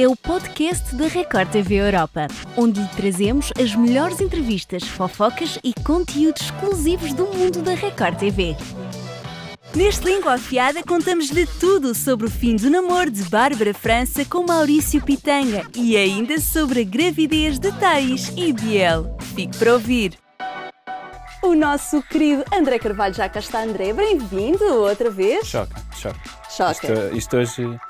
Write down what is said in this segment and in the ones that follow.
é o podcast da Record TV Europa, onde lhe trazemos as melhores entrevistas, fofocas e conteúdos exclusivos do mundo da Record TV. Neste Língua Afiada contamos-lhe tudo sobre o fim do namoro de Bárbara França com Maurício Pitanga e ainda sobre a gravidez de Thaís e Biel. Fique para ouvir! O nosso querido André Carvalho já cá está. André, bem-vindo outra vez. Choca, choca. Choca. Isto, isto hoje.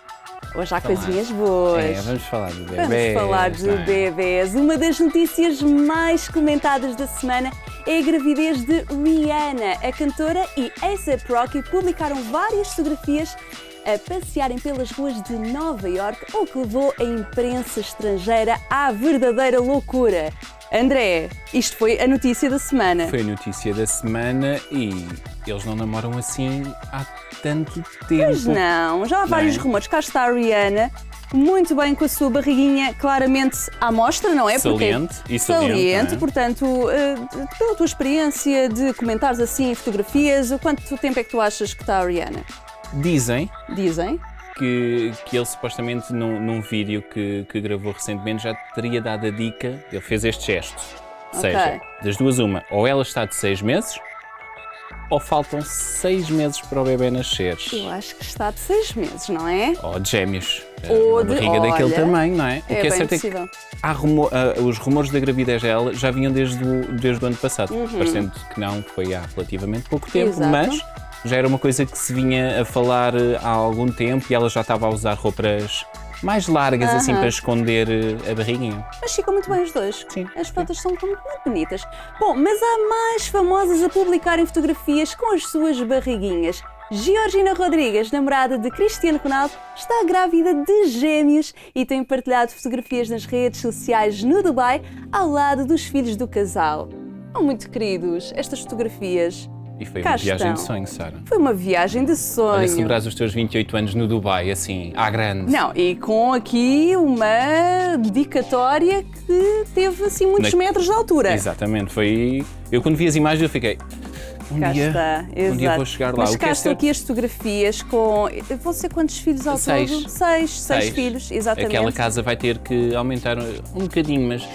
Hoje há lá. coisinhas boas. É, vamos falar de bebês. Vamos falar de não é? bebês. Uma das notícias mais comentadas da semana é a gravidez de Rihanna. A cantora e A$AP Rocky publicaram várias fotografias a passearem pelas ruas de Nova York, o que levou a imprensa estrangeira à verdadeira loucura. André, isto foi a notícia da semana. Foi a notícia da semana e eles não namoram assim há tanto tempo. Pois não, já há vários é? rumores. Cá está a Rihanna, muito bem com a sua barriguinha claramente à mostra, não é? Saliente e saliente, Saliente, não é? portanto, eh, pela tua experiência de comentares assim fotografias, quanto tempo é que tu achas que está a Rihanna? Dizem Dizem. Que, que ele supostamente num, num vídeo que, que gravou recentemente já teria dado a dica, ele fez este gesto. Ou Ok. seja, das duas uma, ou ela está de seis meses ou faltam seis meses para o bebê nascer. Eu acho que está de seis meses, não é? Ou de gêmeos. Ou Uma de- barriga daquele olha, tamanho, não é? O É que é certo é possível. que há rumo- ah, os rumores da gravidez dela já vinham desde o, desde o ano passado, parecendo que não foi há relativamente pouco tempo, Uhum. Exato. mas já era uma coisa que se vinha a falar eh, há algum tempo e ela já estava a usar roupas mais largas, assim, para esconder eh, a barriguinha. Mas ficam muito bem os dois. Sim. As fotos são muito muito bonitas. Bom, mas há mais famosas a publicarem fotografias com as suas barriguinhas. Georgina Rodrigues, namorada de Cristiano Ronaldo, está grávida de gêmeos e tem partilhado fotografias nas redes sociais no Dubai ao lado dos filhos do casal. São muito queridos estas fotografias. E foi Cá uma viagem de estão. sonho, Sara. Foi uma viagem de sonho. Olha, celebrares os teus 28 anos no Dubai, assim, à grande. Não, e com aqui uma dedicatória que teve assim muitos Na- metros de altura. Exatamente, foi. Eu quando vi as imagens eu fiquei. Um Cá dia, está, um dia vou chegar lá. Mas o que cá é estão certo- aqui as fotografias com. Vão ser quantos filhos ao Seis. todo? Seis, seis, Seis. filhos, exatamente. Aquela casa vai ter que aumentar um bocadinho, mas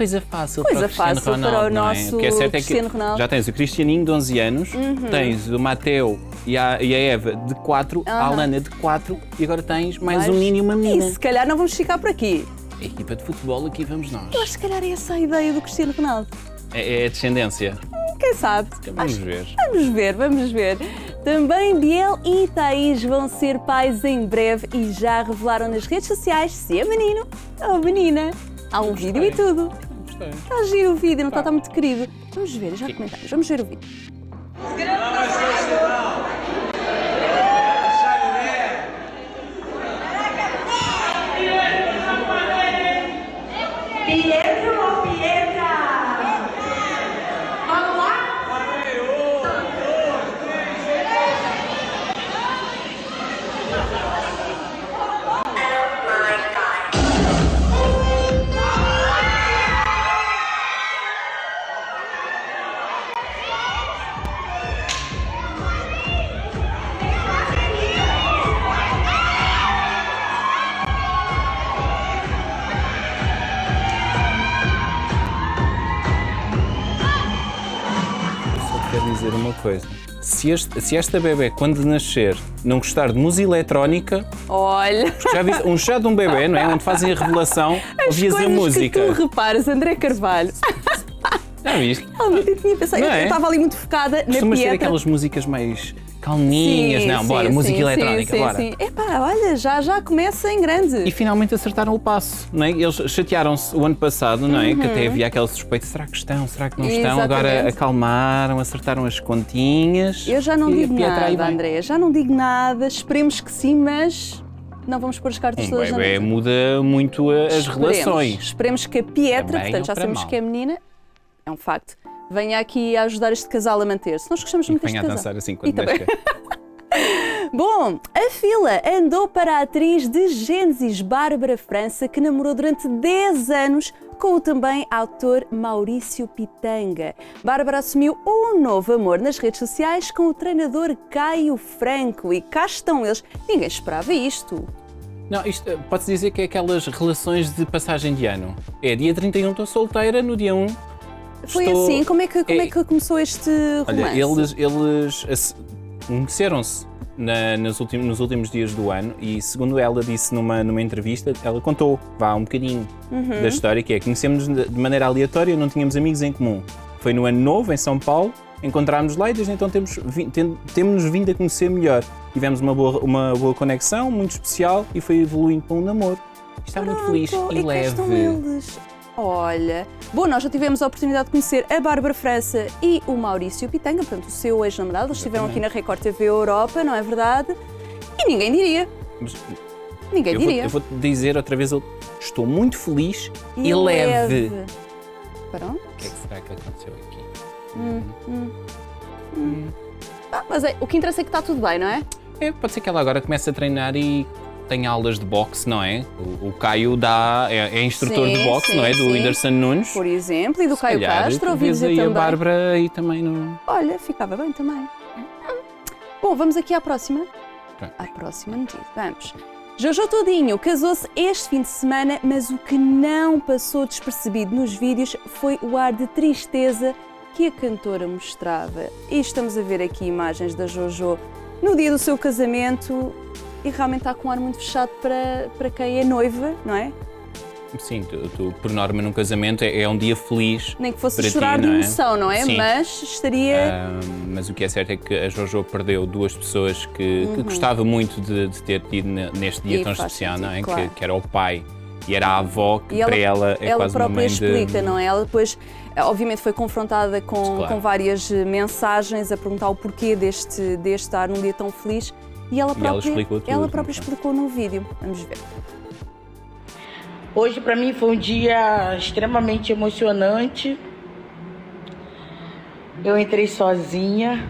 coisa fácil Coisa para o Cristiano fácil para Ronaldo, o não é? nosso que é certo é Cristiano que Ronaldo. Uhum. já tens o Cristianinho de 11 anos, tens o Mateu e a, e a Eva de 4, a Aham. Alana de 4 e agora tens mais Mas- um menino e uma menina. E se calhar não vamos ficar por aqui. A equipa de futebol aqui vamos nós. Eu acho que se calhar é essa a ideia do Cristiano Ronaldo. É, é a descendência. Quem sabe? Vamos Acho- ver. Vamos ver, vamos ver. Também Biel e Thaís vão ser pais em breve e já revelaram nas redes sociais se é menino ou menina. Há um vídeo e tudo. Gostei. Está giro o vídeo, não está, está muito querido. Vamos ver, já comentários, vamos ver o vídeo. Dizer uma coisa. Se, este- se esta bebê, quando nascer, não gostar de música eletrónica, Olha, já viste um chá de um bebê, não é? Onde fazem a revelação, ouvias a música. que tu reparas, André Carvalho. Já viste? Realmente eu tinha pensado, Não eu é? estava ali muito focada na Costumas ter Pietra. aquelas músicas mais calminhas, Sim, não, sim, bora, música sim, eletrónica, sim, bora. Sim. Epá, olha, já, já começa em grande. E finalmente acertaram o passo, não é? Eles chatearam-se o ano passado, não é? Que Uhum. até havia aquela suspeita, será que estão, será que não estão? Agora Exatamente. acalmaram, acertaram as continhas. Eu já não a digo nada. André, já não digo nada, esperemos que sim, mas não vamos pôr as cartas Um todas na bebê mesa. muda muito a- as Esperemos. relações. Esperemos que a Pietra, portanto já para sabemos mal? que é menina, é um facto, venha aqui a ajudar este casal a manter-se. Nós gostamos muito venha a deste casal. dançar assim quando nascer. Bom, a fila andou para a atriz de Gênesis Bárbara França, que namorou durante 10 anos com o também autor Maurício Pitanga. Bárbara assumiu um novo amor nas redes sociais com o treinador Caio Franco e cá estão eles. Ninguém esperava isto. Não, isto eh, pode-se dizer que é aquelas relações de passagem de ano. É dia 31 estou solteira, no dia 1 Foi estou- assim? Como é, que, como é... É- que começou este romance? Olha, eles, eles conheceram-se na- nas últimos, nos últimos dias do ano e, segundo ela disse numa, numa entrevista, ela contou, vá, um bocadinho Uhum. da história, que é conhecemos de maneira aleatória, não tínhamos amigos em comum. Foi no ano novo, em São Paulo, encontrámos lá e desde então temos, tem- temos-nos vindo a conhecer melhor. Tivemos uma boa, uma boa conexão, muito especial e foi evoluindo para um namoro. Está muito feliz Pronto, e cá estão leve. Olha, bom, nós já tivemos a oportunidade de conhecer a Bárbara França e o Maurício Pitanga, portanto, o seu ex-namorado. Eles estiveram aqui na Record TV Europa, não é verdade? E ninguém diria. Mas Ninguém eu, vou, diria. eu vou-te dizer outra vez, eu estou muito feliz e, leve. Pronto. O que é que será que aconteceu aqui? Ah, mas é, o que interessa é que está tudo bem, não é? É, pode ser que ela agora comece a treinar e tenha aulas de boxe, não é? O, o Caio dá, é, é instrutor Sim, de boxe, sim, não é? Do. Whindersson Nunes. Por exemplo, e do Se Caio calhar, Castro, ouvi dizer aí também. a Bárbara aí também no... Olha, ficava bem também. Bom, vamos aqui à próxima. À próxima notícia. Vamos. Jojo Todinho casou-se este fim de semana, mas o que não passou despercebido nos vídeos foi o ar de tristeza que a cantora mostrava. E estamos a ver aqui imagens da Jojo no dia do seu casamento e realmente está com um ar muito fechado para, para quem é noiva, não é? Sim, tu, tu, por norma num casamento é, é um dia feliz. Nem que fosse Para ti, chorar de não é? emoção, não é? Sim. Mas estaria. Ah, mas o que é certo é que a Jojo perdeu duas pessoas que, que gostava muito de, de ter tido ne- neste dia Uhum. E tão especial, sentido, não é? claro. Que, que era o pai e era a avó, que E para ela é ela quase uma própria mãe de... explica, não é? Ela depois, obviamente, foi confrontada com, Claro. com várias mensagens a perguntar o porquê deste, deste estar num dia tão feliz e ela E ela própria, explicou tudo, ela própria explicou no vídeo. Vamos ver. Hoje para mim foi um dia extremamente emocionante. Eu entrei sozinha.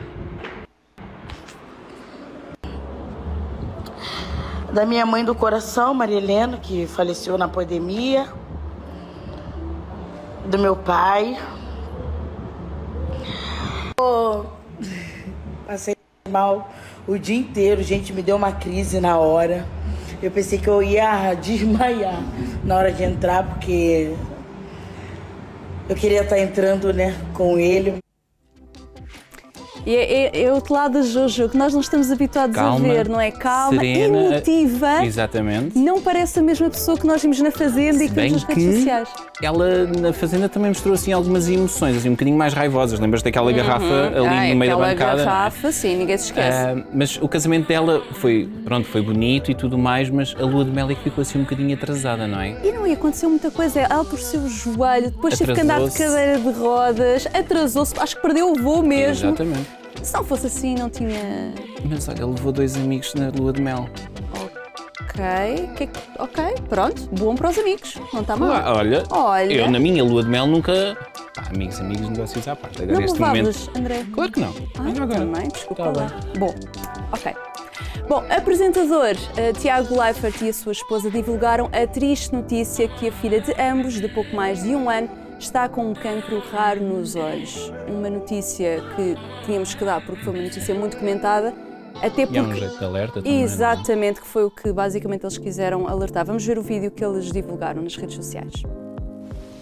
Da minha mãe do coração, Maria Helena, que faleceu na pandemia. Do meu pai. Oh, mal o dia inteiro, gente, me deu uma crise na hora. Eu pensei que eu ia desmaiar na hora de entrar, porque eu queria estar entrando, né, com ele. E é, é, é outro lado da Jojo que nós não estamos habituados Calma, a ver, não é? Calma, serena, emotiva. Exatamente. Não parece a mesma pessoa que nós vimos na Fazenda e que vimos nas redes sociais. Ela na Fazenda também mostrou assim algumas emoções, assim um bocadinho mais raivosas. Lembras daquela garrafa ali Ai, no meio da aquela bancada? é? garrafa, sim, ninguém se esquece. Ah, mas o casamento dela foi, pronto, foi bonito e tudo mais, mas a lua de mel é que ficou assim um bocadinho atrasada, não é? E não ia acontecer muita coisa. Ela torceu o joelho, depois teve que andar de cadeira de rodas, atrasou-se, acho que perdeu o voo mesmo. Exatamente. Se não fosse assim, não tinha. Mas olha, ele levou dois amigos na lua de mel. Ok, que- ok, pronto, bom para os amigos, não está mal. Ah, olha, Olha. eu na minha lua de mel nunca. Pá, amigos, amigos, negócios à parte. Agora não este momento. André? Claro que não. Ah, Mas agora. também, desculpa Tá lá. Bom, ok. Bom, apresentador eh, Tiago Leifert e a sua esposa divulgaram a triste notícia que a filha de ambos, de pouco mais de um ano, está com um cancro raro nos olhos. Uma notícia que tínhamos que dar porque foi uma notícia muito comentada, até E é um porque. jeito de alerta também. não é? Exatamente, que foi o que basicamente eles quiseram alertar. Vamos ver o vídeo que eles divulgaram nas redes sociais.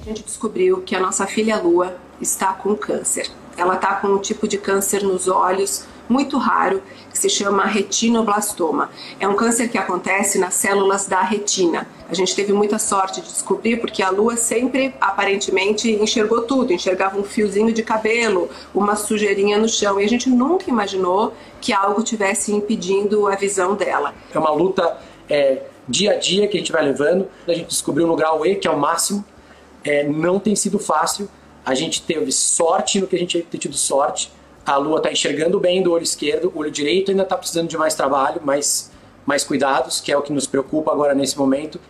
A gente descobriu que a nossa filha Lua está com câncer. Ela está com um tipo de câncer nos olhos muito raro que se chama retinoblastoma. É um câncer que acontece nas células da retina. A gente teve muita sorte de descobrir porque a Lua sempre aparentemente enxergou tudo, enxergava um fiozinho de cabelo, uma sujeirinha no chão e a gente nunca imaginou que algo tivesse impedindo a visão dela. É uma luta é, dia a dia que a gente vai levando. A gente descobriu no grau E, que é o máximo. É, não tem sido fácil. A gente teve sorte no que a gente tem tido sorte. A Lua está enxergando bem do olho esquerdo, o olho direito ainda está precisando de mais trabalho, mais, mais cuidados, que é o que nos preocupa agora nesse momento.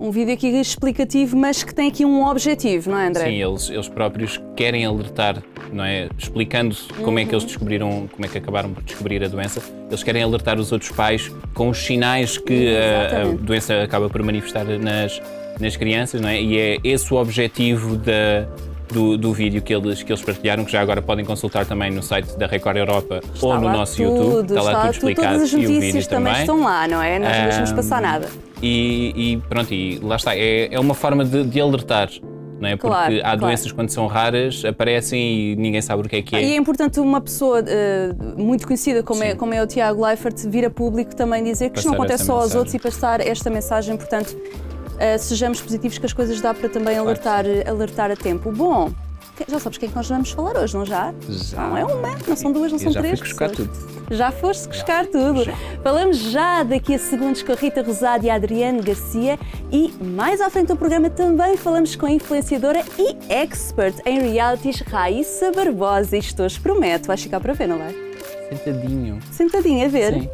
Um vídeo aqui explicativo, mas que tem aqui um objetivo, não é, André? Sim, eles, eles próprios querem alertar, não é? Explicando como é que eles descobriram, como é que acabaram por descobrir a doença. Eles querem alertar os outros pais com os sinais que a, a Exatamente. doença acaba por manifestar nas, nas crianças, não é? E é esse o objetivo da, do, do vídeo que eles, que eles partilharam, que já agora podem consultar também no site da Record Europa Está ou no lá nosso tudo, YouTube. Está lá está tudo explicado Todas as e o notícias vídeo também, também. estão lá, não é? Nós não deixamos Ahm, passar nada. E, e pronto, e lá está. É, é uma forma de, de alertar. Não é? Claro, Porque há claro. doenças quando são raras, aparecem e ninguém sabe o que é que é. E é importante uma pessoa eh, muito conhecida como é, como é o Tiago Leifert vir a público também dizer que isto não Passar acontece só aos mensagem. outros e passar esta mensagem, portanto, eh, sejamos positivos que as coisas dá para também que alertar, alertar a tempo. Bom, já sabes quem é que nós vamos falar hoje, não já? Já. Não é uma, não são duas, não Eu são já três. buscar pessoas. tudo. Já foste buscar tudo. Falamos já daqui a segundos com a Rita Rosado e a Adriane Garcia e mais à frente do programa também falamos com a influenciadora e expert em realities Raíssa Barbosa. Isto hoje promete, vais ficar para ver, não vai? Sentadinho. Sentadinha a ver, Sim.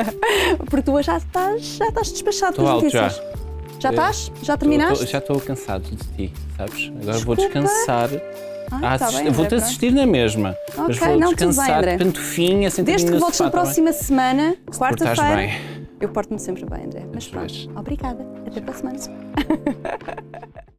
porque tu já estás, já estás despachado Estou com as alto já. Já estás? Já terminaste? tô- já estou cansado de ti, sabes? Agora vou Desculpa. descansar. Ah, tá bem, Vou-te assistir na mesma. mas Ok, vou não, bem, descansar André. de pantofinha, sentadinho Desde que voltes na tá bem? próxima semana, portares quarta-feira. bem. Eu porto-me sempre bem, André. Mas pronto, obrigada. Até para a semana.